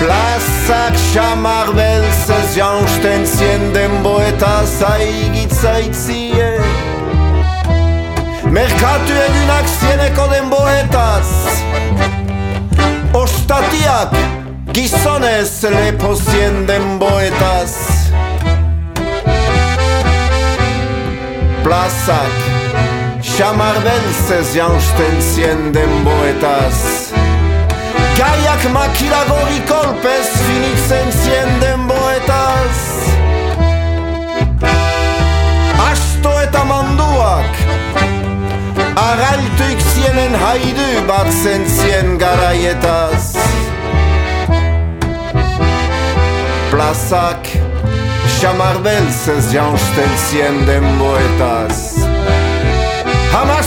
Plazak xamar beltzez jansten zien denboeta zaigitzaitzie Merkatu egunak zieneko denboetaz. Ostatiak gizonez lepo zien denboetaz. Plazak xamar beltzez jansten zien denboetaz Gaiak makila gori kolpez finitzen zien denboetaz. Asto eta manduak Araltuik zienen haidu batzen zien garaietaz. Plazak Xamar beltzez jansten zien denboetaz. Hama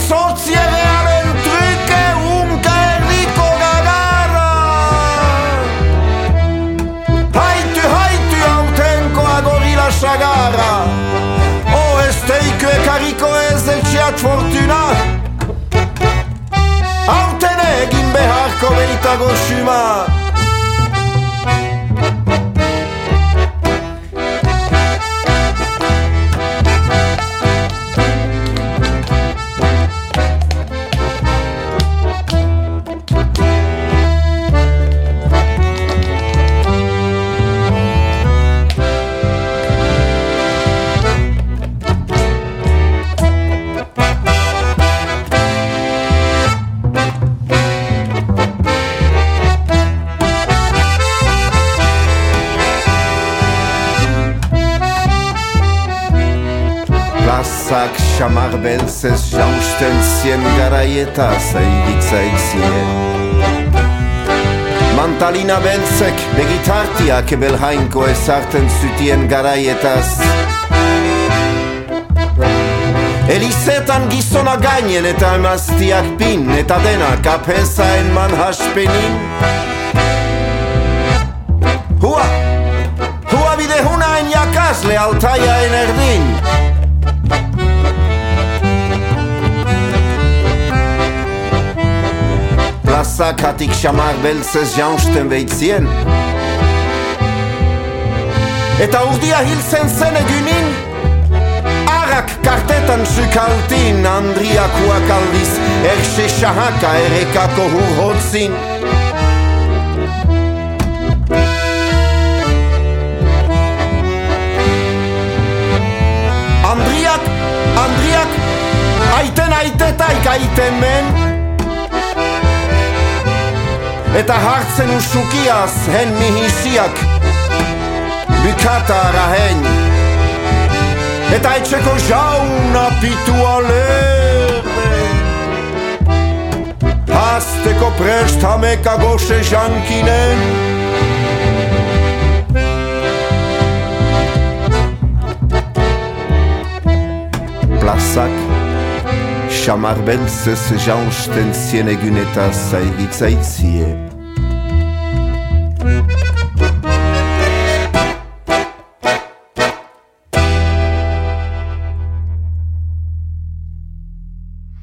fortuna Plazak xamar beltzez jausten zien garaieta zaigitzaitzie Mantalina beltzek begitartiak belhainko ezarten zutien garaietaz Elizetan gizona gainen eta emaztiak pin eta denak apezaen man haspenin Hua! Hua bide hunain jakasle altaiaen erdin Hatik xamar beltzez jansten behitzien Eta urdia hilzen zen egunin Arak kartetan sukaltin Andriakuak aldiz Erxe xahaka erekako hur hotzin. Andriak, Andriak Aiten aitetaik aiten men Eta hartzen usukiaz hen mihisiak. Bukata arahen Eta etxeko jauna pitu alerre. Hasteko prest hameka goxe jankinen. Plazak Xamar beltzez jansten zien egunetaz zaigitzaitzie